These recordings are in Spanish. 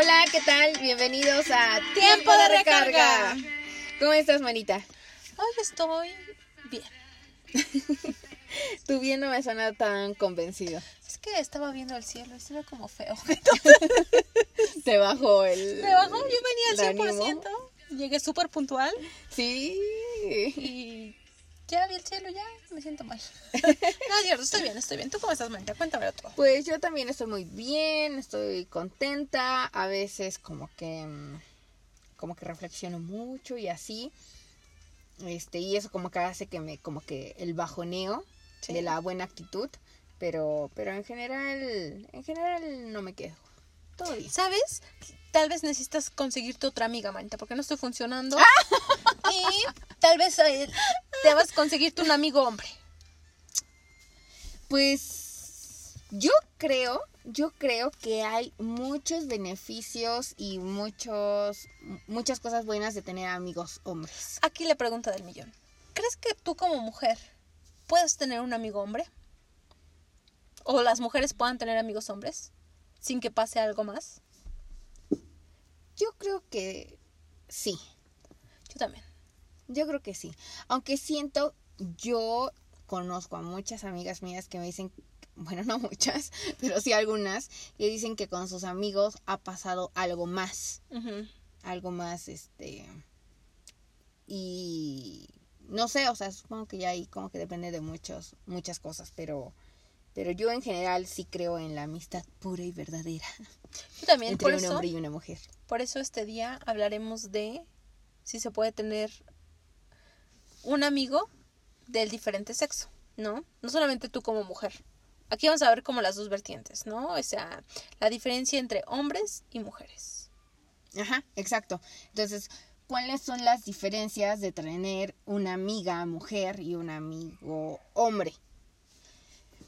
Hola, ¿qué tal? Bienvenidos a Tiempo de recarga. ¿Cómo estás, manita? Hoy estoy bien. Tu bien no me suena tan convencido. Es que estaba viendo el cielo y se ve como feo. Te bajó el. Me bajó, yo venía al ánimo. 100%. Llegué súper puntual Sí. y ya vi el cielo, ya me siento mal. No, cierto, estoy bien, estoy bien. ¿Tú cómo estás, Manita? Cuéntame otro. Pues yo también estoy muy bien, estoy contenta. A veces como que. mm, Como que reflexiono mucho y así. Este, y eso como que hace que me, como que el bajoneo Sí. de la buena actitud. Pero, pero en general, en general no me quejo. Todo bien. ¿Sabes? Tal vez necesitas conseguirte otra amiga, Manita, porque no estoy funcionando. y tal vez eh, te vas a conseguirte un amigo hombre. Pues yo creo, yo creo que hay muchos beneficios y muchos, muchas cosas buenas de tener amigos hombres. Aquí la pregunta del millón. ¿Crees que tú como mujer puedes tener un amigo hombre? ¿O las mujeres puedan tener amigos hombres sin que pase algo más? Yo creo que sí, Yo también. yo creo que sí. Aunque siento, yo conozco a muchas amigas mías que me dicen, bueno, no muchas, pero sí algunas, que dicen que con sus amigos ha pasado algo más. Algo más, este, y no sé, o sea, supongo que ya ahí como que depende de muchos, muchas cosas, pero, pero yo en general sí creo en la amistad pura y verdadera Yo también. entre Por un eso, hombre y una mujer. Por eso este día hablaremos de si se puede tener un amigo del diferente sexo, ¿no? No solamente tú como mujer. Aquí vamos a ver como las dos vertientes, ¿no? O sea, la diferencia entre hombres y mujeres. Ajá, exacto. Entonces, ¿cuáles son las diferencias de tener una amiga mujer y un amigo hombre?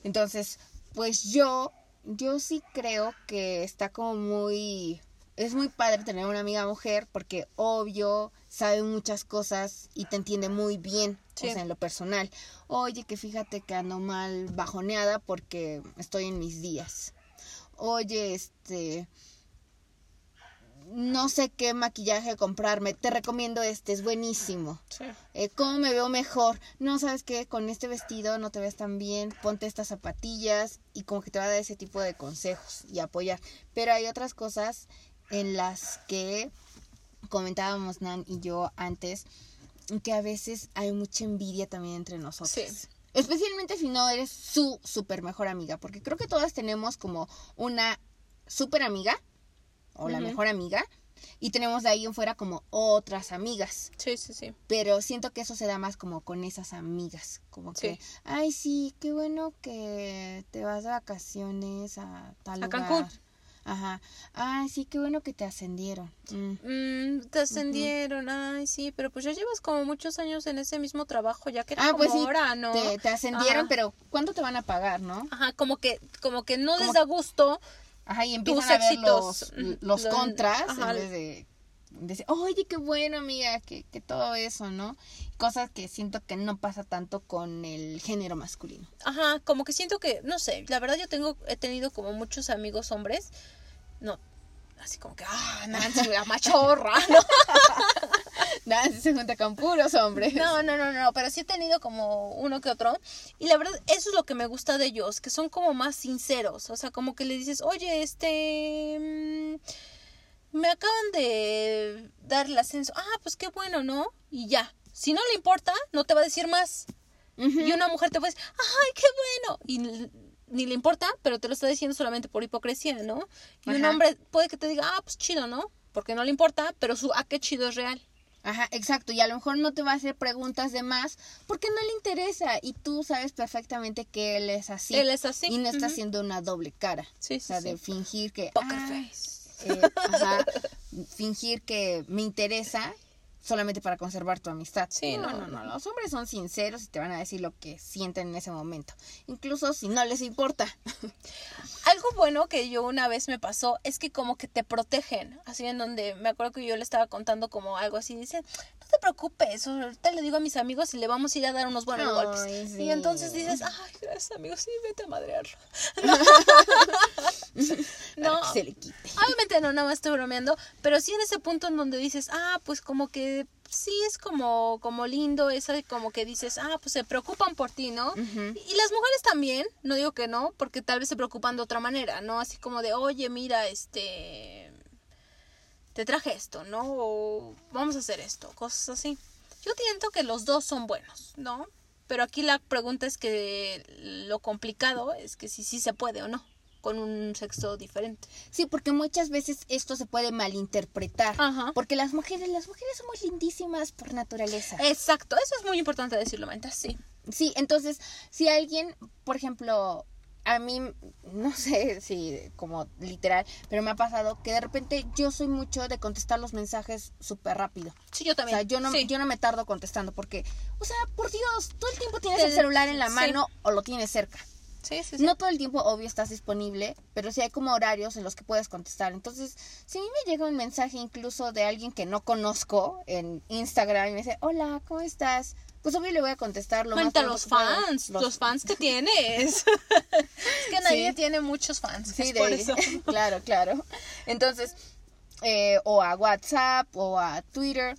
Entonces, pues yo, yo sí creo que está como muy, es muy padre tener una amiga mujer porque obvio sabe muchas cosas y te entiende muy bien, Sí. o sea, en lo personal. Oye, que fíjate que ando mal bajoneada porque estoy en mis días. Oye, este, no sé qué maquillaje comprarme, te recomiendo este, es buenísimo. Sí. Eh, ¿Cómo me veo mejor? No, ¿sabes qué? Con este vestido no te ves tan bien, ponte estas zapatillas y como que te va a dar ese tipo de consejos y apoyar. Pero hay otras cosas en las que comentábamos Nan y yo antes, que a veces hay mucha envidia también entre nosotros. Sí. Especialmente si no eres su super mejor amiga, porque creo que todas tenemos como una super amiga o la mejor amiga y tenemos de ahí en fuera como otras amigas. Sí, sí, sí. Pero siento que eso se da más como con esas amigas. Como que, ay, sí, qué bueno que te vas de vacaciones a tal A lugar. Cancún. Ajá. Ay, sí, qué bueno que te ascendieron. Mm. Mm, te ascendieron, ay, sí, pero pues ya llevas como muchos años en ese mismo trabajo, ya que era Ah, como pues sí, ahora, ¿no? te, te ascendieron, Ajá. pero ¿cuánto te van a pagar, no? Ajá, como que, como que no les Como- da gusto. Ajá, y Tus empiezan a ver los, éxitos. los Lo- contras ajá. en vez de decir, oye, qué bueno, amiga, que, que todo eso, ¿no? Cosas que siento que no pasa tanto con el género masculino. Ajá, como que siento que, no sé, la verdad yo tengo, he tenido como muchos amigos hombres, no, así como que, ah, Nancy, la machorra, ¿no? Si se junta con puros hombres. No, no, no, no, pero sí he tenido como uno que otro. Y la verdad, eso es lo que me gusta de ellos, que son como más sinceros. O sea, como que le dices, oye, este... mm, Me acaban de dar el ascenso. Ah, pues qué bueno, ¿no? Y ya. Si no le importa, no te va a decir más. Y una mujer te puede decir, ¡ay, qué bueno! Y ni le importa, pero te lo está diciendo solamente por hipocresía, ¿no? Y un hombre puede que te diga, ah, pues chido, ¿no? Porque no le importa, pero su, ah, qué chido es real. Ajá, exacto. Y a lo mejor no te va a hacer preguntas de más porque no le interesa. Y tú sabes perfectamente que él es así. Él es así. Y no está haciendo una doble cara. Sí, O sea, sí, de sí. fingir que... Poker "Ay, face. Eh, ajá, fingir que me interesa solamente para conservar tu amistad. Sí, no, no, no, no, Los hombres son sinceros y te van a decir lo que sienten en ese momento. Incluso si no les importa. Algo bueno que yo una vez me pasó es que como que te protegen, así en donde me acuerdo que yo le estaba contando como algo así, dicen, no preocupes, ahorita le digo a mis amigos y le vamos a ir a dar unos buenos Ay, golpes. sí. Y entonces dices, ay, gracias amigos, sí, vete a madrearlo. no, que se le quite. obviamente no, nada más estoy bromeando, pero sí en ese punto en donde dices, ah, pues como que sí es como, como lindo, eso como que dices, ah, pues se preocupan por ti, ¿no? Y las mujeres también, no digo que no, porque tal vez se preocupan de otra manera, ¿no? Así como de, oye, mira, este, te traje esto, ¿no? O vamos a hacer esto, cosas así. Yo siento que los dos son buenos, ¿no? Pero aquí la pregunta es que lo complicado es que si sí se puede o no con un sexo diferente. Sí, porque muchas veces esto se puede malinterpretar. Porque las mujeres, las mujeres somos lindísimas por naturaleza. Exacto, eso es muy importante decirlo, Manta, sí. Sí, entonces, si alguien, por ejemplo, a mí, no sé si como literal, pero me ha pasado que de repente yo soy mucho de contestar los mensajes súper rápido. Sí, yo también. O sea, yo no, yo no me tardo contestando porque, o sea, por Dios, todo el tiempo tienes el celular en la mano o lo tienes cerca. Sí, sí, sí. No todo el tiempo, obvio, estás disponible, pero sí hay como horarios en los que puedes contestar. Entonces, si a mí me llega un mensaje incluso de alguien que no conozco en Instagram y me dice, hola, ¿cómo estás? Pues obvio le voy a contestar lo Cuenta los fans, los... fans que tienes. es que nadie tiene muchos fans. Sí, de... por eso. claro, claro. Entonces, eh, o a WhatsApp o a Twitter,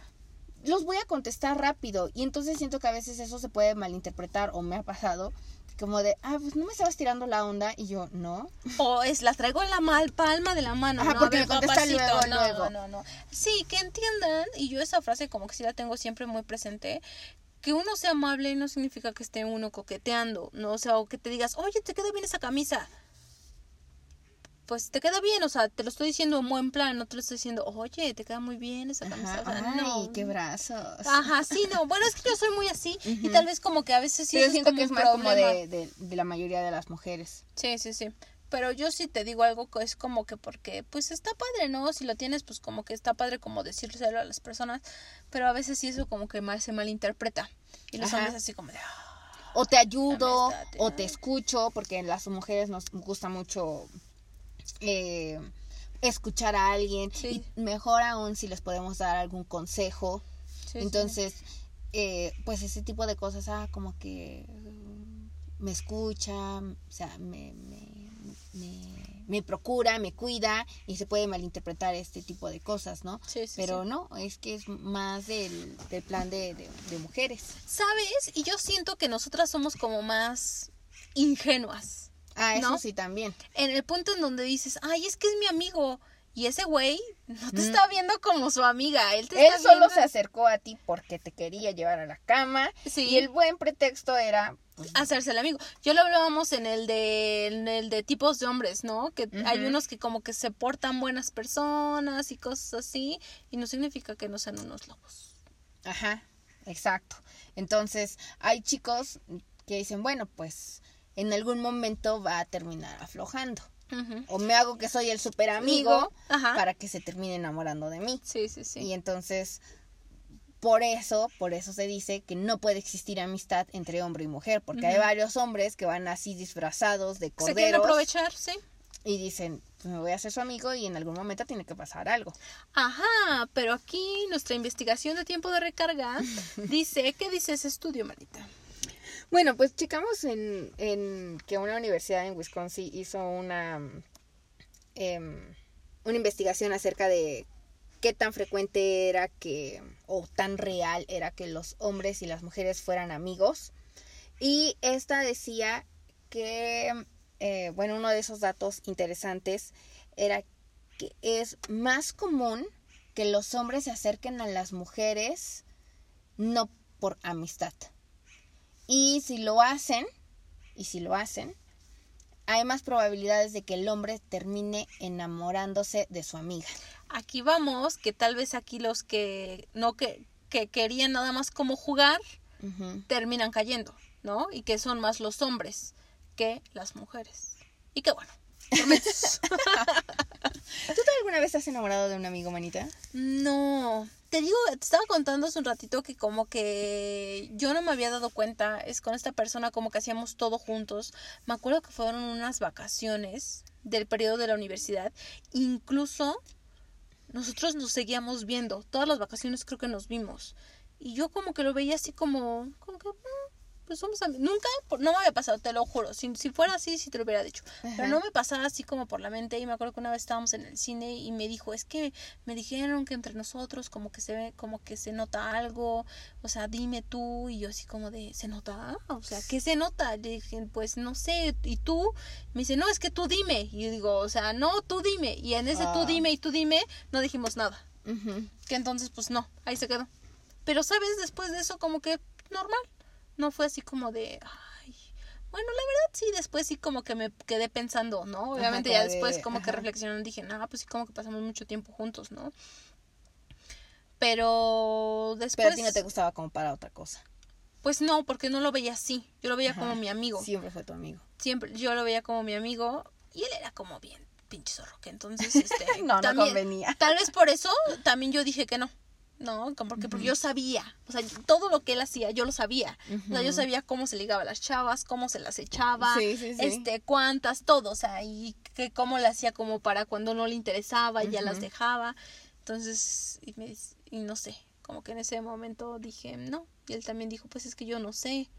los voy a contestar rápido. Y entonces siento que a veces eso se puede malinterpretar o me ha pasado como de, ah, pues no me estabas tirando la onda y yo, no. O es, la traigo en la mal palma de la mano. Ajá, porque me contesta luego, no, luego. No, no, Sí, que entiendan, y yo esa frase como que sí la tengo siempre muy presente, que uno sea amable no significa que esté uno coqueteando, ¿no? O sea, o que te digas, oye, te queda bien esa camisa pues te queda bien, o sea, te lo estoy diciendo en buen plan, no te lo estoy diciendo, oye, te queda muy bien esa camisa. ay, qué brazos. Ajá, sí, no, bueno, es que yo soy muy así y tal vez como que a veces sí. yo siento que es más como de, de, la mayoría de las mujeres. Sí, sí, sí. Pero yo sí te digo algo que es como que porque, pues está padre, ¿no? Si lo tienes, pues como que está padre como decírselo a las personas, pero a veces sí eso como que mal se malinterpreta. Y los hombres así como de... Ah, o te ayudo, o te escucho, porque en las mujeres nos gusta mucho eh, escuchar a alguien y mejor aún si les podemos dar algún consejo. Entonces, eh, pues ese tipo de cosas, ah, como que me escucha, o sea, me, me, procura, me cuida y se puede malinterpretar este tipo de cosas, ¿no? Pero no, es que es más del, del plan de, de, mujeres. ¿Sabes? Y yo siento que nosotras somos como más ingenuas. Ah, eso sí también. En el punto en donde dices, ay, es que es mi amigo. Y ese güey no te está viendo como su amiga. Él, te él solo se acercó a ti porque te quería llevar a la cama. Sí. Y el buen pretexto era pues, hacerse el amigo. Yo lo hablábamos en el de en el de tipos de hombres, ¿no? Que hay unos que como que se portan buenas personas y cosas así. Y no significa que no sean unos lobos. Ajá, exacto. Entonces, hay chicos que dicen, bueno, pues en algún momento va a terminar aflojando. O me hago que soy el super amigo para que se termine enamorando de mí. Sí, sí, sí. Y entonces, por eso, por eso se dice que no puede existir amistad entre hombre y mujer, porque hay varios hombres que van así disfrazados de corderos. Se quieren aprovechar, sí. Y dicen, pues me voy a hacer su amigo y en algún momento tiene que pasar algo. Ajá, pero aquí nuestra investigación de tiempo de recarga dice, ¿qué dice ese estudio, Marita? Bueno, pues checamos en, en que una universidad en Wisconsin hizo una, em, una investigación acerca de qué tan frecuente era que, o tan real era que los hombres y las mujeres fueran amigos. Y esta decía que, eh, bueno, uno de esos datos interesantes era que es más común que los hombres se acerquen a las mujeres no por amistad, y si lo hacen, y si lo hacen, hay más probabilidades de que el hombre termine enamorándose de su amiga. Aquí vamos, que tal vez aquí los que no que, que querían nada más como jugar, terminan cayendo, ¿no? Y que son más los hombres que las mujeres. Y que bueno. ¿Tú alguna vez has enamorado de un amigo, manita? No, te digo, te estaba contando hace un ratito que como que yo no me había dado cuenta, es con esta persona como que hacíamos todo juntos. Me acuerdo que fueron unas vacaciones del periodo de la universidad, incluso nosotros nos seguíamos viendo, todas las vacaciones creo que nos vimos. Y yo como que lo veía así como, pues somos amigos. Nunca, no me había pasado, te lo juro. Si, si fuera así, sí te lo hubiera dicho. Pero no me pasaba así como por la mente. Y me acuerdo que una vez estábamos en el cine y me dijo, es que me dijeron que entre nosotros como que se ve, como que se nota algo. O sea, dime tú. Y yo así como de, ¿se nota? O sea, ¿qué se nota? Le dije, pues no sé. ¿Y tú? Me dice, no, es que tú dime. Y yo digo, o sea, no, tú dime. Y en ese tú Ah. dime y tú dime, no dijimos nada. Ujú. Que entonces, pues no, ahí se quedó. Pero, ¿sabes? Después de eso, como que normal. No fue así como de, ay. Bueno, la verdad sí, después sí como que me quedé pensando, ¿no? Obviamente ya después de- como que reflexionando dije, no, pues sí como que pasamos mucho tiempo juntos, ¿no? Pero después... Pero a ti no te gustaba como para otra cosa. Pues no, porque no lo veía así. Yo lo veía Ajá. como mi amigo. Siempre fue tu amigo. Siempre, yo lo veía como mi amigo y él era como bien pinche zorro. Que entonces, este... No, no convenía. Tal vez por eso también yo dije que no. No, como porque, porque yo sabía, o sea, todo lo que él hacía, yo lo sabía. O sea, yo sabía cómo se ligaba a las chavas, cómo se las echaba, Sí, sí, sí. este, cuántas, todo, o sea, y que cómo le hacía como para cuando no le interesaba, ya las dejaba. Entonces, y, me, y no sé, como que en ese momento dije, no, y él también dijo, pues es que yo no sé.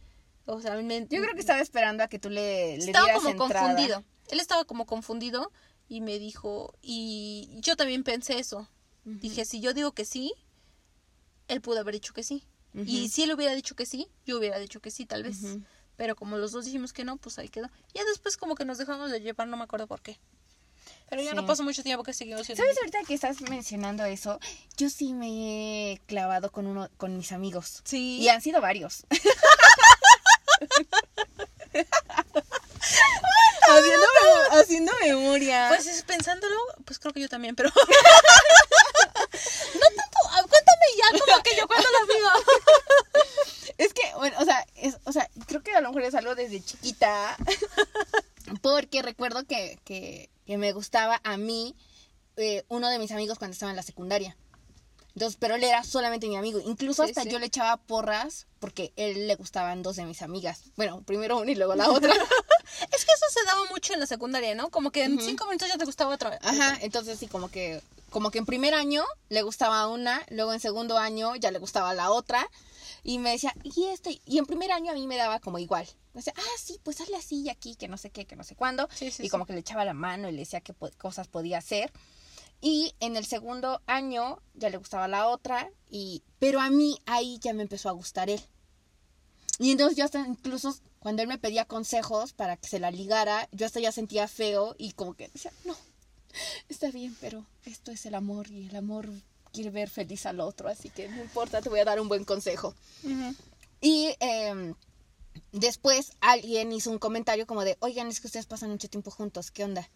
O sea, me- Yo creo que estaba esperando a que tú le, le estaba dieras como entrada. confundido. Él estaba como confundido y me dijo, y yo también pensé eso. Dije, si yo digo que sí, él pudo haber dicho que sí. Y si él hubiera dicho que sí, yo hubiera dicho que sí, tal vez. Pero como los dos dijimos que no, pues ahí quedó. Ya después como que nos dejamos de llevar, no me acuerdo por qué. Pero ya Sí. no pasó mucho tiempo que seguimos siendo ¿Sabes ahorita que estás mencionando eso? Yo sí me he clavado con uno, con mis amigos. Sí. Y han sido varios. haciendo, haciendo memoria. Pues es, pensándolo, pues creo que yo también, pero... no tanto, ah, cuéntame ya como que yo cuando digo. Es que, bueno, o sea, es, o sea, creo que a lo mejor es algo desde chiquita. Porque recuerdo que, que, que me gustaba a mí eh, uno de mis amigos cuando estaba en la secundaria. Entonces, pero él era solamente mi amigo. Incluso Sí, hasta sí. yo le echaba porras porque él le gustaban dos de mis amigas. Bueno, primero una y luego la otra. Es que eso se daba mucho en la secundaria, ¿no? Como que en cinco minutos ya te gustaba otra vez. Ajá, entonces sí, como que, como que en primer año le gustaba una, luego en segundo año ya le gustaba la otra. Y me decía, y este, y en primer año a mí me daba como igual. Me decía, ah, sí, pues hazle así y aquí, que no sé qué, que no sé cuándo. Sí, sí, y sí. como que le echaba la mano y le decía qué cosas podía hacer. Y en el segundo año ya le gustaba la otra, y, pero a mí ahí ya me empezó a gustar él. Y entonces yo hasta incluso cuando él me pedía consejos para que se la ligara, yo hasta ya sentía feo y como que decía, no, está bien, pero esto es el amor y el amor quiere ver feliz al otro, así que no importa, te voy a dar un buen consejo. Y eh, después alguien hizo un comentario como de, oigan, es que ustedes pasan mucho tiempo juntos, ¿qué onda?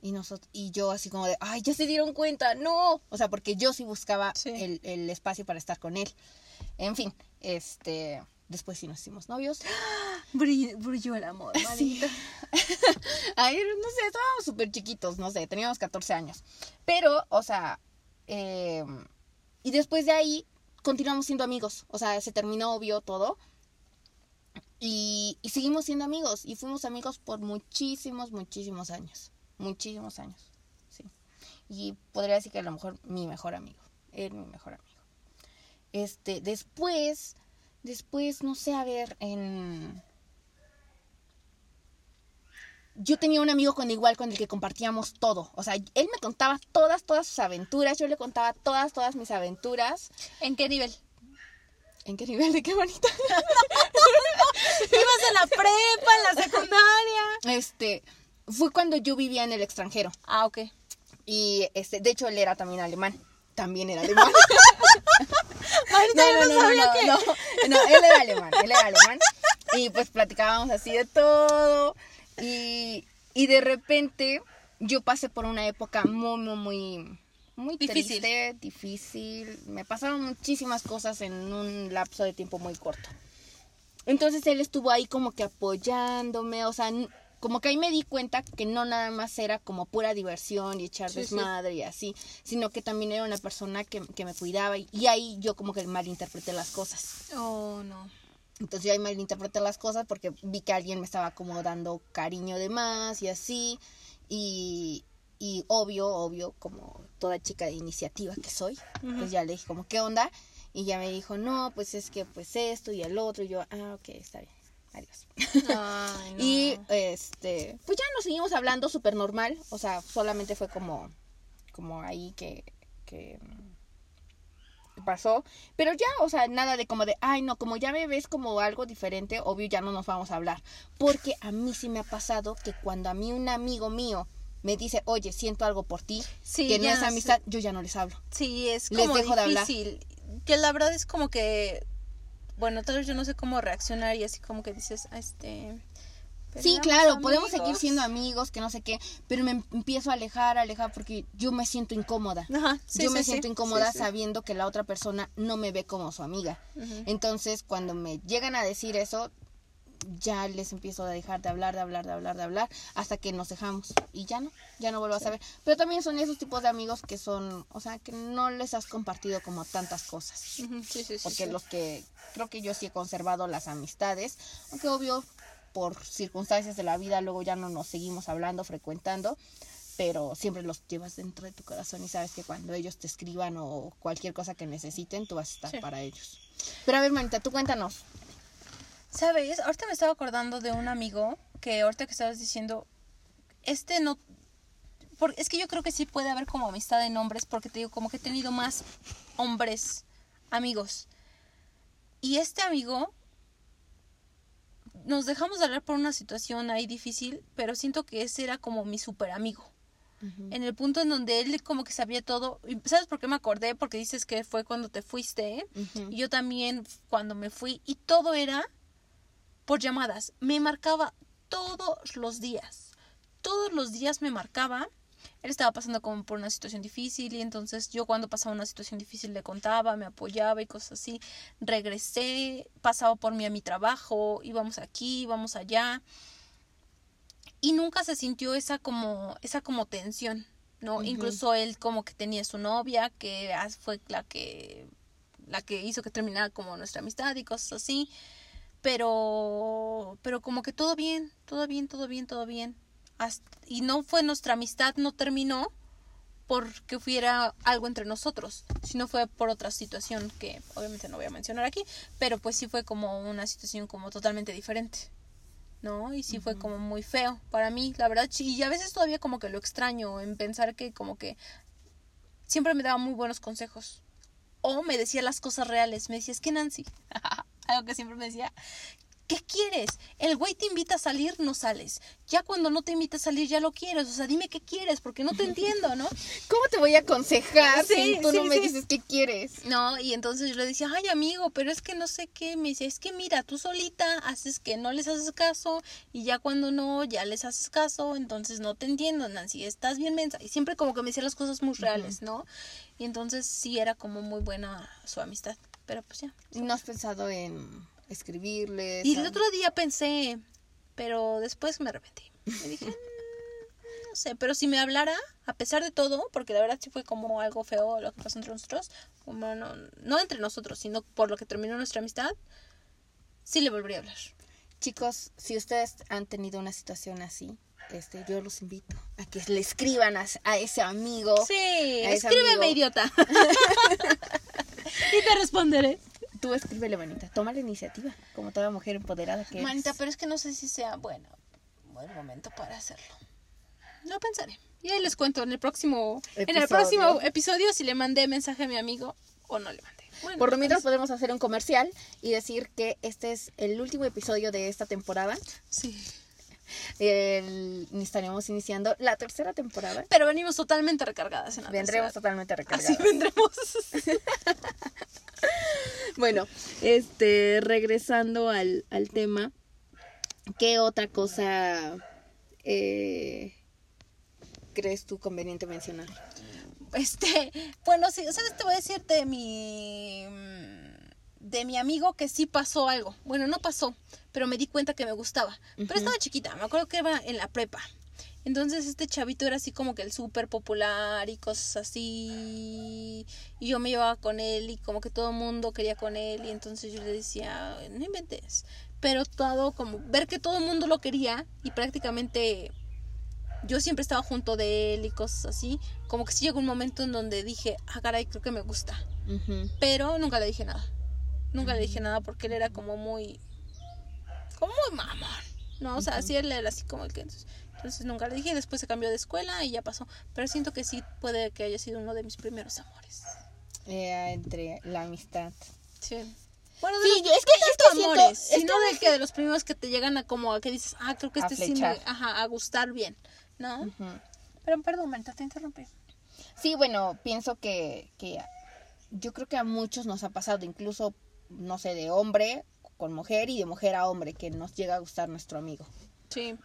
Y, nosotros, y yo así como de, ay, ya se dieron cuenta, no. O sea, porque yo sí buscaba Sí. El, el espacio para estar con él. En fin, este, después sí nos hicimos novios. Brill- brilló el amor, Sí. Ay, no sé, estábamos súper chiquitos, no sé, teníamos 14 años. Pero, o sea, eh, y después de ahí continuamos siendo amigos. O sea, se terminó, obvio, todo. Y, y seguimos siendo amigos. Y fuimos amigos por muchísimos, muchísimos años. Muchísimos años. Sí. Y podría decir que a lo mejor mi mejor amigo. Él mi mejor amigo. Este, después, después, no sé, a ver, en yo tenía un amigo con igual con el que compartíamos todo. O sea, él me contaba todas, todas sus aventuras. Yo le contaba todas, todas mis aventuras. ¿En qué nivel? ¿En qué nivel? ¿De qué bonito? ¿Ibas en la prepa, en la secundaria? Este, fue cuando yo vivía en el extranjero. Ah, ok. Y este, de hecho, él era también alemán. También era alemán. Yo no, sabía que... no, no, él era alemán, él era alemán. Y pues platicábamos así de todo. Y, y de repente yo pasé por una época muy, muy, muy, muy Difícil. triste, difícil. Me pasaron muchísimas cosas en un lapso de tiempo muy corto. Entonces él estuvo ahí como que apoyándome, o sea, como que ahí me di cuenta que no nada más era como pura diversión y echar Sí, sí. desmadre y así, sino que también era una persona que, que me cuidaba y, y ahí yo como que malinterpreté las cosas. Oh, no. Entonces yo ahí malinterpreté las cosas porque vi que alguien me estaba como dando cariño de más y así. Y, y obvio, obvio, como toda chica de iniciativa que soy, pues ya le dije como, ¿qué onda? Y ya me dijo, no, pues es que pues esto y el otro. Y yo, ah, ok, está bien. Adiós. Ay, no. Y este, pues ya nos seguimos hablando súper normal. O sea, solamente fue como, como ahí que, que mm, pasó. Pero ya, o sea, nada de como de, ay no, como ya me ves como algo diferente, obvio ya no nos vamos a hablar. Porque a mí sí me ha pasado que cuando a mí un amigo mío me dice, oye, siento algo por ti, Sí, que no es amistad, yo ya no les hablo. Sí, es Les como dejo de hablar. difícil. Que la verdad es como que, bueno, tal vez yo no sé cómo reaccionar y así como que dices, "Ah, este... pero Sí, claro, podemos seguir amigos". siendo amigos, que no sé qué, pero me empiezo a alejar, a alejar porque yo me siento incómoda. Ajá, sí, yo sí, me sí. siento incómoda Sí, sí. sabiendo que la otra persona no me ve como su amiga. Entonces, cuando me llegan a decir eso, ya les empiezo a dejar de hablar, de hablar, de hablar, de hablar, hasta que nos dejamos. Y ya no, ya no vuelvo a saber. Pero también son esos tipos de amigos que son, o sea, que no les has compartido como tantas cosas. Sí, sí, sí, Porque los que, creo que yo sí he conservado las amistades, aunque obvio, por circunstancias de la vida, luego ya no nos seguimos hablando, frecuentando. Pero siempre los llevas dentro de tu corazón y sabes que cuando ellos te escriban o cualquier cosa que necesiten, tú vas a estar para ellos. Pero a ver, manita, tú cuéntanos. ¿Sabes? Ahorita me estaba acordando de un amigo que ahorita que estabas diciendo, este no... Porque es que yo creo que sí puede haber como amistad en hombres, porque te digo, como que he tenido más hombres amigos. Y este amigo, nos dejamos de hablar por una situación ahí difícil, pero siento que ese era como mi super amigo. En el punto en donde él como que sabía todo. ¿Y ¿Sabes por qué me acordé? Porque dices que fue cuando te fuiste. Y yo también cuando me fui. Y todo era por llamadas. Me marcaba todos los días. Todos los días me marcaba. Él estaba pasando como por una situación difícil y entonces yo cuando pasaba una situación difícil le contaba, me apoyaba y cosas así. Regresé, pasaba por mí a mi trabajo, íbamos aquí, íbamos allá. Y nunca se sintió esa como esa como tensión, ¿no? Incluso él como que tenía su novia que fue la que la que hizo que terminara como nuestra amistad y cosas así. Pero pero como que todo bien, todo bien, todo bien, todo bien. Hasta- y no fue nuestra amistad, no terminó porque hubiera algo entre nosotros, sino fue por otra situación que obviamente no voy a mencionar aquí, pero pues sí fue como una situación como totalmente diferente. ¿no? Y sí fue como muy feo para mí, la verdad. Y a veces todavía como que lo extraño en pensar que como que siempre me daba muy buenos consejos. O me decía las cosas reales. Me decía, es que Nancy, algo que siempre me decía, ¿qué quieres? El güey te invita a salir, no sales. Ya cuando no te invita a salir, ya lo quieres. O sea, dime qué quieres, porque no te entiendo, ¿no? ¿Cómo te voy a aconsejar Sí, si tú sí, no me dices qué quieres? No, y entonces yo le decía, ay amigo, pero es que no sé qué, me decía, es que mira, tú solita haces que no les haces caso y ya cuando no, ya les haces caso, entonces no te entiendo, Nancy, estás bien mensa. Y siempre como que me decía las cosas muy reales, ¿no? Y entonces sí era como muy buena su amistad, pero pues ya. ¿No has pensado en escribirles? Y el otro día pensé, pero después me arrepentí. Me dije, "Mm, no sé, pero si me hablara, a pesar de todo, porque la verdad sí fue como algo feo lo que pasó entre nosotros, como no, no entre nosotros, sino por lo que terminó nuestra amistad, sí le volvería a hablar. Chicos, si ustedes han tenido una situación así, este, yo los invito a que le escriban a, a ese amigo. Sí, a ese escríbeme, amigo. idiota. y te responderé. Tú escríbele, manita. Toma la iniciativa, como toda mujer empoderada que eres. Manita, pero es que no sé si sea bueno, buen momento para hacerlo. Lo pensaré. Y ahí les cuento en el próximo, en el Episodio. próximo episodio si le mandé mensaje a mi amigo o no le mandé. Bueno, Por lo mientras pues, podemos hacer un comercial y decir que este es el último episodio de esta temporada. sí. El- estaremos iniciando la tercera temporada. Pero venimos totalmente recargadas en la Vendremos tercera. totalmente Así recargadas. vendremos. Bueno, este, regresando al, al tema, ¿qué otra cosa eh, crees tú conveniente mencionar? Este, bueno, sí, ¿sabes? Te voy a decir de mi de mi amigo que sí pasó algo. Bueno, no pasó, pero me di cuenta que me gustaba. Pero Ujú. estaba chiquita, me acuerdo que iba en la prepa. Entonces este chavito era así como que el súper popular y cosas así. Y yo me llevaba con él y como que todo el mundo quería con él. Y entonces yo le decía, no inventes. Pero todo como ver que todo el mundo lo quería y prácticamente yo siempre estaba junto de él y cosas así. Como que sí llegó un momento en donde dije, ah, caray, creo que me gusta. Pero nunca le dije nada. Nunca le dije nada porque él era como muy... como muy mamón, ¿no? O sea, así él era así como el que... Entonces, entonces nunca le dije, después se cambió de escuela y ya pasó. Pero siento que sí puede que haya sido uno de mis primeros amores. Eh, entre la amistad. Sí. Bueno, de Sí, los- es que- no es que siento- amores, es que sino de veces- que de los primeros que te llegan a como a que dices, ah, creo que este sí me, ajá, a gustar bien, ¿no? Pero perdón, Marta, te interrumpí. Sí, bueno, pienso que, que yo creo que a muchos nos ha pasado, incluso, no sé, de hombre con mujer y de mujer a hombre, que nos llega a gustar nuestro amigo. Sí.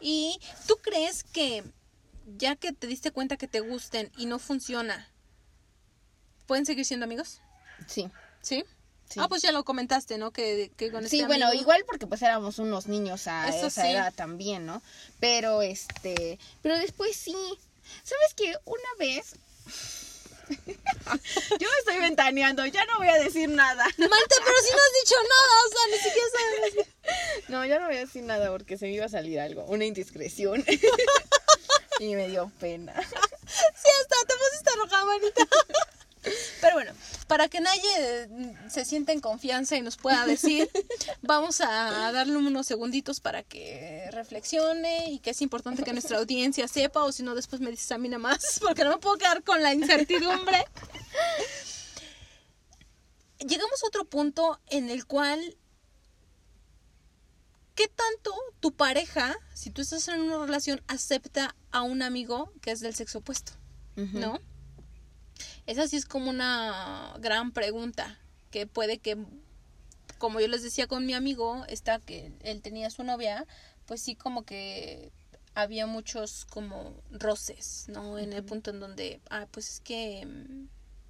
¿Y tú crees que ya que te diste cuenta que te gusten y no funciona, pueden seguir siendo amigos? Sí. ¿Sí? Sí. Ah, pues ya lo comentaste, ¿no? Que, que con este Sí, bueno, amigo- igual porque pues éramos unos niños a Eso esa sí. edad también, ¿no? Pero este, pero después sí. ¿Sabes qué? Una vez Yo me estoy ventaneando, ya no voy a decir nada. Marta, pero si no has dicho nada, o sea, ni siquiera sabemos. No, ya no voy a decir nada porque se me iba a salir algo, una indiscreción. y me dio pena. Sí, hasta te pusiste roja, manita. Pero bueno, para que nadie eh, se sienta en confianza y nos pueda decir, vamos a darle unos segunditos para que reflexione y que es importante que nuestra audiencia sepa, o si no, después me dices a mí nada más, porque no me puedo quedar con la incertidumbre. Llegamos a otro punto en el cual, ¿qué tanto tu pareja, si tú estás en una relación, acepta a un amigo que es del sexo opuesto? ¿no? Esa sí es como una gran pregunta que puede que, como yo les decía con mi amigo, esta que él tenía su novia, pues sí como que había muchos como roces, ¿no? En el punto en donde, ah, pues es que mm,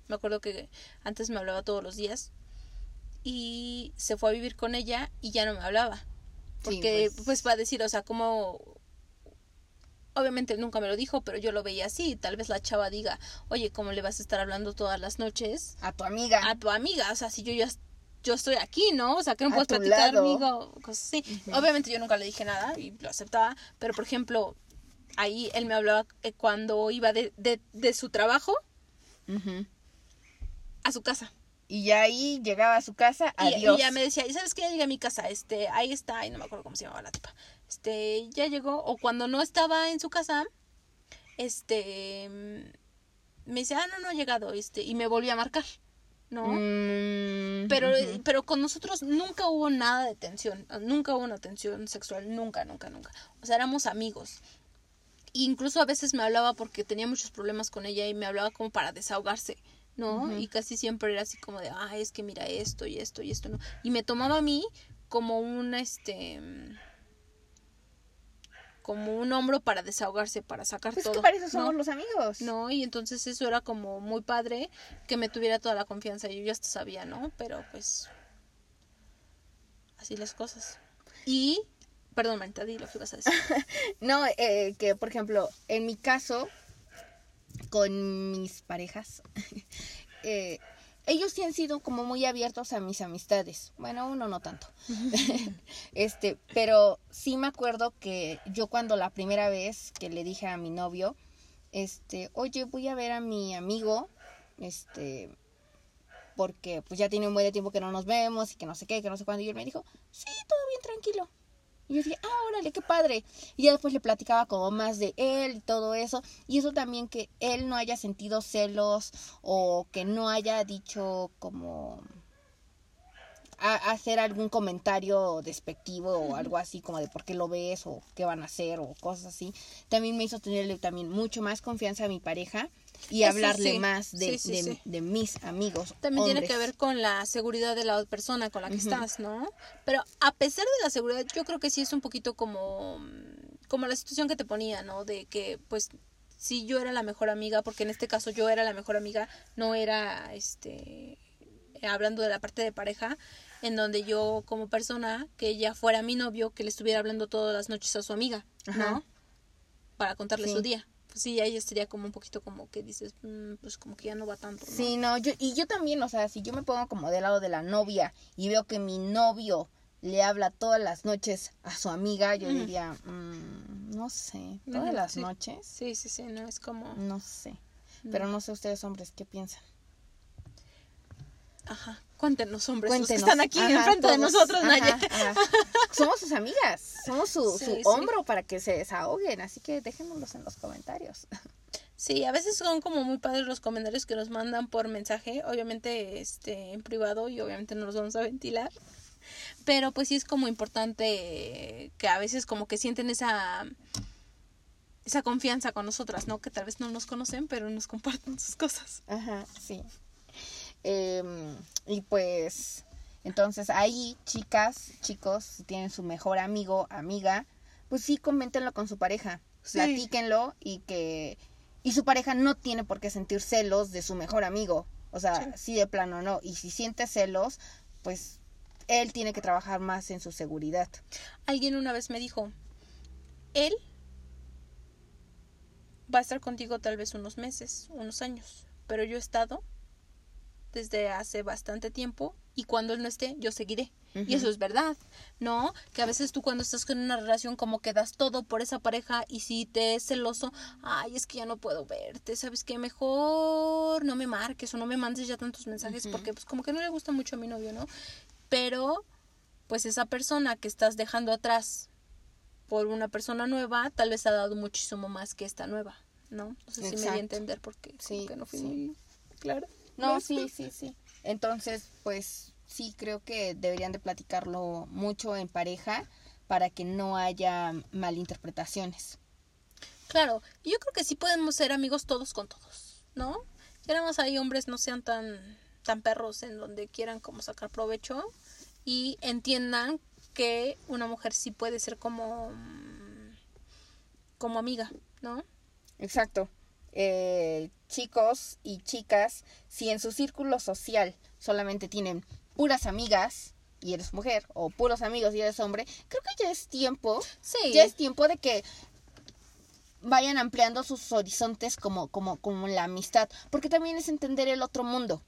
me acuerdo que antes me hablaba todos los días y se fue a vivir con ella y ya no me hablaba. Sí, Porque pues. pues va a decir, o sea, como obviamente él nunca me lo dijo, pero yo lo veía así. Tal vez la chava diga, oye, ¿cómo le vas a estar hablando todas las noches A tu amiga. a tu amiga? O sea, si yo ya yo estoy aquí, ¿no? O sea, que no puedes platicar conmigo, cosas así. Obviamente yo nunca le dije nada y lo aceptaba, pero por ejemplo, ahí él me hablaba eh, cuando iba de, de, de su trabajo a su casa. Y ya ahí llegaba a su casa, Y, adiós. y ya me decía, ¿y sabes qué? Ya llegué a mi casa, este, ahí está, y no me acuerdo cómo se llamaba la tipa. Este, ya llegó, o cuando no estaba en su casa, este, me dice, ah, no, no ha llegado, este, y me volvió a marcar, ¿no? Mm, Pero, pero con nosotros nunca hubo nada de tensión, nunca hubo una tensión sexual, nunca, nunca, nunca. O sea, éramos amigos. Incluso a veces me hablaba porque tenía muchos problemas con ella y me hablaba como para desahogarse, ¿no? Y casi siempre era así como de, ah, es que mira esto y esto y esto, ¿no? Y me tomaba a mí como un, este, como un hombro para desahogarse, para sacar Pues todo. que para eso ¿no? somos los amigos. ¿no? Y entonces eso era como muy padre que me tuviera toda la confianza. Yo ya hasta sabía, ¿no? Pero pues así las cosas. Y, perdón, Marta, di lo que ibas a decir. No, eh, que por ejemplo, en mi caso, con mis parejas, eh, ellos sí han sido como muy abiertos a mis amistades. Bueno, uno no tanto. este, pero sí me acuerdo que yo cuando la primera vez que le dije a mi novio, este, oye, voy a ver a mi amigo, este, porque pues ya tiene un buen tiempo que no nos vemos y que no sé qué, que no sé cuándo. Y él me dijo, sí, todo bien, tranquilo. Y yo dije, ah, órale, qué padre. Y ya después le platicaba como más de él y todo eso. Y eso también que él no haya sentido celos o que no haya dicho como a- hacer algún comentario despectivo o algo así como de por qué lo ves o qué van a hacer o cosas así. También me hizo tenerle también mucho más confianza a mi pareja y Eso hablarle sí. más de, Sí, sí, de- mis amigos. También tiene que ver con la seguridad de la persona con la que estás, ¿no? Pero a pesar de la seguridad, yo creo que sí es un poquito como, como la situación que te ponía, ¿no? De que, pues, si yo era la mejor amiga, porque en este caso yo era la mejor amiga, no era, este, hablando de la parte de pareja, en donde yo como persona, que ella fuera mi novio, que le estuviera hablando todas las noches a su amiga, ¿no? Ajá. Para contarle su día. Pues sí, ahí estaría como un poquito como que dices, "Mm, pues como que ya no va tanto, ¿no? Sí, no, yo, y yo también, o sea, si yo me pongo como del lado de la novia y veo que mi novio le habla todas las noches a su amiga, yo diría, mm, no sé, todas las sí. noches, Sí, sí, sí, no es como... no sé. Pero no sé ustedes hombres qué piensan. Ajá. Cuéntenos, hombres, los que Cuéntenos. están aquí Ajá, enfrente de nosotros, Ajá, Naya. ajá. Somos sus amigas, somos su, Sí, su sí. hombro para que se desahoguen, así que déjenoslos en los comentarios. Sí, a veces son como muy padres los comentarios que nos mandan por mensaje, obviamente este en privado y obviamente no los vamos a ventilar. Pero pues sí es como importante que a veces como que sienten esa esa confianza con nosotras, ¿no? Que tal vez no nos conocen, pero nos comparten sus cosas. Ajá, sí. Em, y pues, entonces ahí, chicas, chicos, si tienen su mejor amigo, amiga, pues sí, coméntenlo con su pareja. Sí. Platíquenlo y que. Y su pareja no tiene por qué sentir celos de su mejor amigo. O sea, sí, de plano no. Y si siente celos, pues él tiene que trabajar más en su seguridad. Alguien una vez me dijo, él va a estar contigo tal vez unos meses, unos años, pero yo he estado desde hace bastante tiempo y cuando él no esté, yo seguiré. Y eso es verdad, ¿no? Que a veces tú cuando estás con una relación como que das todo por esa pareja y si te es celoso, ay, es que ya no puedo verte, ¿sabes qué? Mejor no me marques o no me mandes ya tantos mensajes porque pues como que no le gusta mucho a mi novio, ¿no? Pero pues esa persona que estás dejando atrás por una persona nueva, tal vez ha dado muchísimo más que esta nueva, ¿no? No sé si me di a entender porque Sí, que no fui sí. muy clara. No, sí, sí, sí. Entonces, pues sí, creo que deberían de platicarlo mucho en pareja para que no haya malinterpretaciones. Claro, yo creo que sí podemos ser amigos todos con todos, ¿no? Ya nada más hay hombres no sean tan, tan perros en donde quieran como sacar provecho y entiendan que una mujer sí puede ser como, mm, como amiga, ¿no? Exacto. Eh, chicos y chicas, si en su círculo social solamente tienen puras amigas y eres mujer, o puros amigos y eres hombre, creo que ya es tiempo, Sí. ya es tiempo de que vayan ampliando sus horizontes como, como, como la amistad, porque también es entender el otro mundo.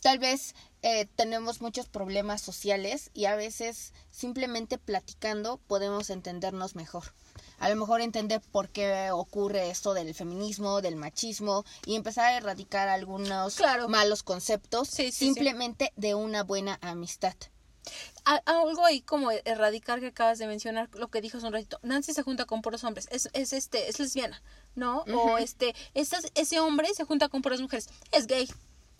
Tal vez eh, tenemos muchos problemas sociales y a veces simplemente platicando podemos entendernos mejor. A lo mejor entender por qué ocurre esto del feminismo, del machismo y empezar a erradicar algunos Claro. malos conceptos Sí, sí, sí. simplemente de una buena amistad. A- algo ahí como erradicar que acabas de mencionar lo que dijo hace un ratito. Nancy se junta con puros hombres, es, es este, es lesbiana, ¿no? O este, estas- ese hombre se junta con puras mujeres, es gay,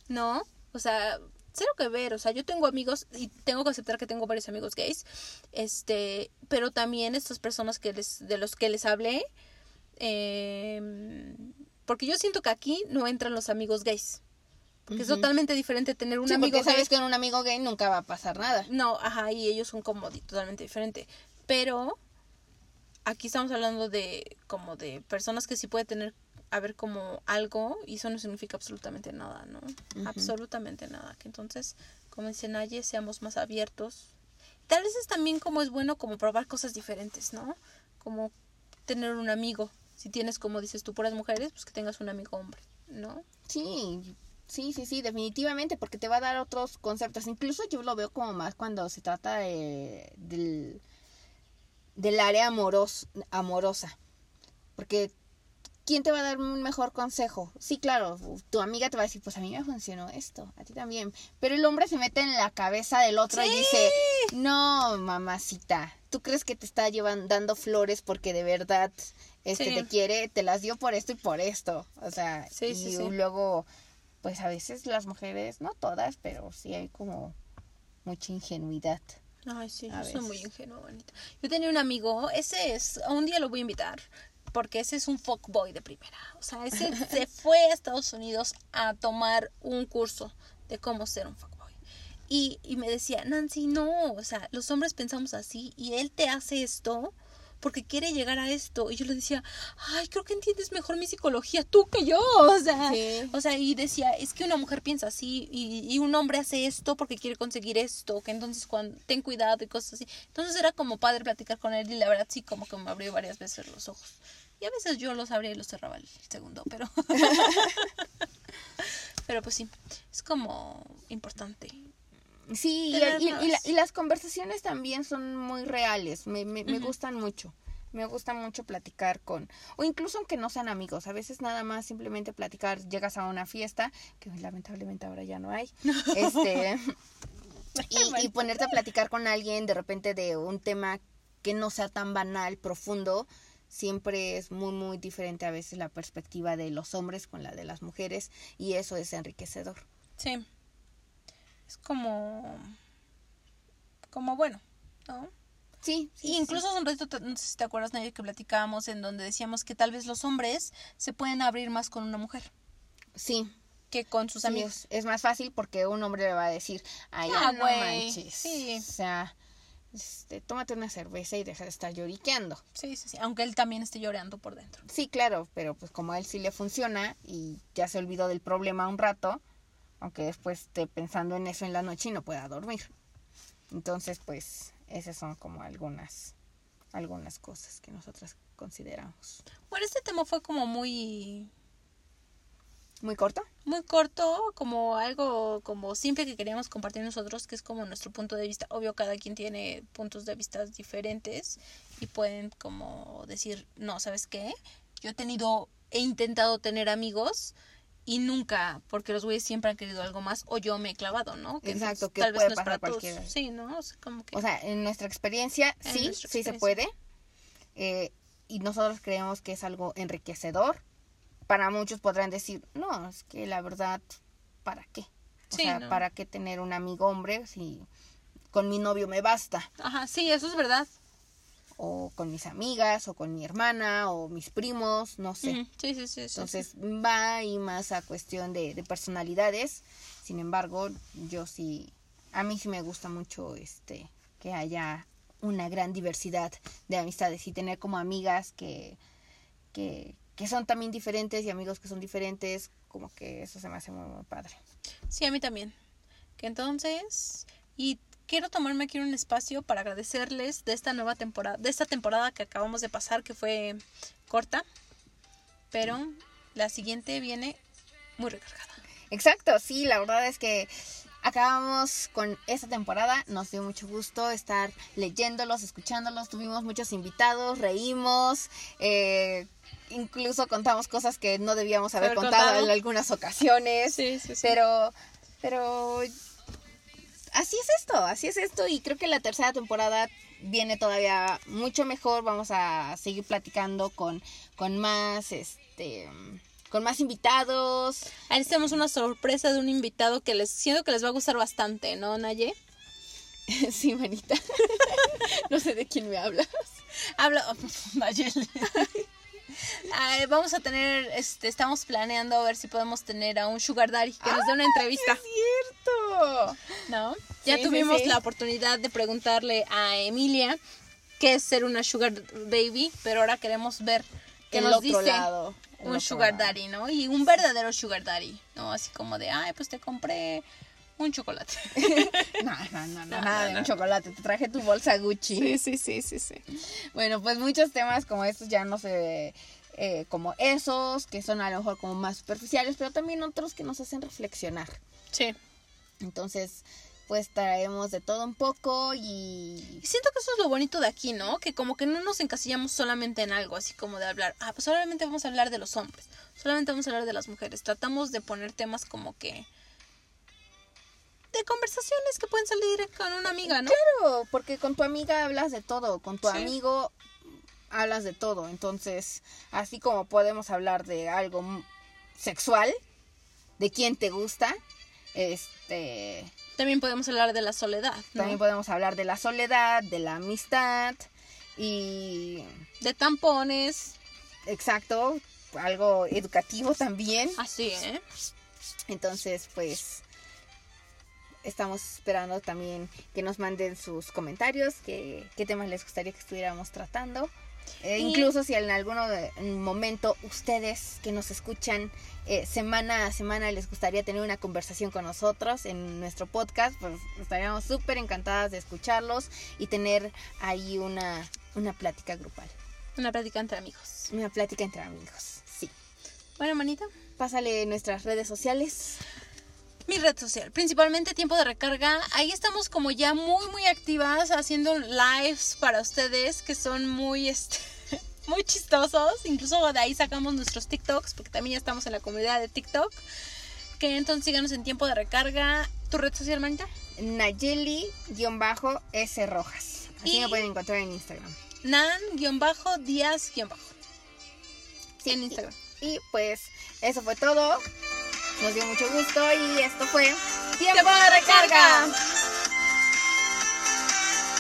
¿no? O sea, cero que ver, o sea, yo tengo amigos y tengo que aceptar que tengo varios amigos gays, este, pero también estas personas que les, de los que les hablé, eh, porque yo siento que aquí no entran los amigos gays. Porque es totalmente diferente tener un Sí, amigo porque gay. sabes que con un amigo gay nunca va a pasar nada. No, ajá, y ellos son como totalmente diferente. Pero aquí estamos hablando de como de personas que sí puede tener a ver como algo y eso no significa absolutamente nada, ¿no? Absolutamente nada. Que entonces, como dice Naye, seamos más abiertos. Tal vez es también como es bueno como probar cosas diferentes, ¿no? Como tener un amigo. Si tienes, como dices tú, puras mujeres, pues que tengas un amigo hombre, ¿no? Sí, sí, sí, sí, definitivamente, porque te va a dar otros conceptos. Incluso yo lo veo como más cuando se trata de, del, del área amoros, amorosa. Porque, ¿quién te va a dar un mejor consejo? Sí, claro, tu amiga te va a decir, pues a mí me funcionó esto, a ti también. Pero el hombre se mete en la cabeza del otro y dice, no, mamacita, ¿tú crees que te está llevan, dando flores porque de verdad este Sí. te quiere? Te las dio por esto y por esto. O sea, Sí, y luego, pues a veces las mujeres, no todas, pero sí hay como mucha ingenuidad. Ay, sí, yo A soy muy veces. ingenua, bonita. Yo tenía un amigo, ese es, un día lo voy a invitar, porque ese es un fuckboy de primera. O sea, ese se fue a Estados Unidos a tomar un curso de cómo ser un fuckboy. Y, y me decía, Nancy, no, o sea, los hombres pensamos así y él te hace esto porque quiere llegar a esto. Y yo le decía, ay, creo que entiendes mejor mi psicología tú que yo. O sea, Sí. o sea, y decía, es que una mujer piensa así y, y un hombre hace esto porque quiere conseguir esto, que entonces cuando ten cuidado y cosas así. Entonces era como padre platicar con él y la verdad sí como que me abrió varias veces los ojos. Y a veces yo los abría y los cerraba el segundo, pero pero pues sí, es como importante. Sí, y, Tener y- y la- más. y las conversaciones también son muy reales, me, me, me gustan mucho. Me gusta mucho platicar con, o incluso aunque no sean amigos, a veces nada más simplemente platicar, llegas a una fiesta, que lamentablemente ahora ya no hay, este, y, y ponerte a platicar con alguien de repente de un tema que no sea tan banal, profundo, siempre es muy, muy diferente a veces la perspectiva de los hombres con la de las mujeres y eso es enriquecedor. Sí. Es como... como bueno, ¿no? Sí, sí, Y incluso hace un ratito, no sé si te acuerdas, Nadia, que platicábamos en donde decíamos que tal vez los hombres se pueden abrir más con una mujer sí, que con sus sí, amigos. es, es más fácil porque un hombre le va a decir, ay, Ah, no manches. sí. O sea, este, tómate una cerveza y deja de estar lloriqueando. Sí, sí, sí. Aunque él también esté llorando por dentro. Sí, claro, pero pues como a él sí le funciona y ya se olvidó del problema un rato, aunque después esté pensando en eso en la noche y no pueda dormir. Entonces, pues, esas son como algunas, algunas cosas que nosotras consideramos. Bueno, este tema fue como muy ¿Muy corto? muy corto, como algo como simple que queríamos compartir nosotros, que es como nuestro punto de vista. Obvio, cada quien tiene puntos de vista diferentes y pueden como decir, no, ¿sabes qué? Yo he tenido, he intentado tener amigos y nunca, porque los güeyes siempre han querido algo más o yo me he clavado, ¿no? Exacto, entonces que tal vez puede no es pasar cualquiera. Sí, ¿no? O sea, como que... O sea, en nuestra experiencia, En sí, nuestra sí se puede. Eh, y nosotros creemos que es algo enriquecedor. Para muchos podrán decir, no, es que la verdad, ¿para qué? O Sí, sea, no. ¿para qué tener un amigo hombre si con mi novio me basta? Ajá, sí, eso es verdad. O con mis amigas, o con mi hermana, o mis primos, no sé. Ujú, Sí, sí, sí. Entonces va ahí más a cuestión de, de personalidades. Sin embargo, yo sí, a mí sí me gusta mucho este que haya una gran diversidad de amistades y tener como amigas que, que, que son también diferentes y amigos que son diferentes, como que eso se me hace muy, muy padre. Sí, a mí también. Que entonces, y quiero tomarme aquí un espacio para agradecerles de esta nueva temporada, de esta temporada que acabamos de pasar, que fue corta, pero la siguiente viene muy recargada. Exacto, sí, la verdad es que acabamos con esta temporada. Nos dio mucho gusto estar leyéndolos, escuchándolos. Tuvimos muchos invitados, reímos, eh, incluso contamos cosas que no debíamos haber contado, contado. en algunas ocasiones. Sí, sí, sí. Pero, pero así es esto, así es esto. Y creo que la tercera temporada viene todavía mucho mejor. Vamos a seguir platicando con, con más, este, con más invitados. Ahí tenemos una sorpresa de un invitado que les siento que les va a gustar bastante, ¿no, Naye? Sí, manita. no sé de quién me hablas. Habla Nayeli. Ay, vamos a tener, este, estamos planeando a ver si podemos tener a un Sugar Daddy que nos dé una entrevista. cierto! ¿no? Ya Sí, tuvimos sí. la oportunidad de preguntarle a Emilia qué es ser una sugar baby, pero ahora queremos ver qué El nos otro dice lado, un sugar lado. daddy, ¿no? Y un verdadero sugar daddy, ¿no? Así como de, ay, pues te compré un chocolate. No, no, no, no, No, nada de un chocolate. Te traje tu bolsa Gucci. sí, sí, sí, sí. Bueno, pues muchos temas como estos ya no se... eh, como esos, que son a lo mejor como más superficiales, pero también otros que nos hacen reflexionar. Sí. Entonces, pues traemos de todo un poco y... Y siento que eso es lo bonito de aquí, ¿no? Que como que no nos encasillamos solamente en algo, así como de hablar, ah, pues solamente vamos a hablar de los hombres, solamente vamos a hablar de las mujeres. Tratamos de poner temas como que... de conversaciones que pueden salir con una amiga, ¿no? Claro, porque con tu amiga hablas de todo, con tu Sí. amigo hablas de todo. Entonces, así como podemos hablar de algo sexual, de quién te gusta, este, También podemos hablar de la soledad, ¿no? también podemos hablar de la soledad, de la amistad y, De tampones, exacto, algo educativo también. así, ¿eh? Entonces, pues estamos esperando también que nos manden sus comentarios, que, qué temas les gustaría que estuviéramos tratando. Eh, Y- Incluso si en algún momento ustedes que nos escuchan eh, semana a semana les gustaría tener una conversación con nosotros en nuestro podcast, pues estaríamos súper encantadas de escucharlos y tener ahí una, una plática grupal, Una plática entre amigos. una plática entre amigos. Sí. Bueno, manita. Pásale nuestras redes sociales. Mi red social, principalmente tiempo de recarga. Ahí estamos como ya muy, muy activas haciendo lives para ustedes que son muy, este, muy chistosos. Incluso de ahí sacamos nuestros TikToks, porque también ya estamos en la comunidad de TikTok. Que entonces síganos en tiempo de recarga. ¿Tu red social, manita? Nayeli-S Rojas. Así Y- me pueden encontrar en Instagram. Nan-Díaz- Sí, en Instagram. Y, pues eso fue todo. Nos dio mucho gusto y esto fue ¡Tiempo de recarga!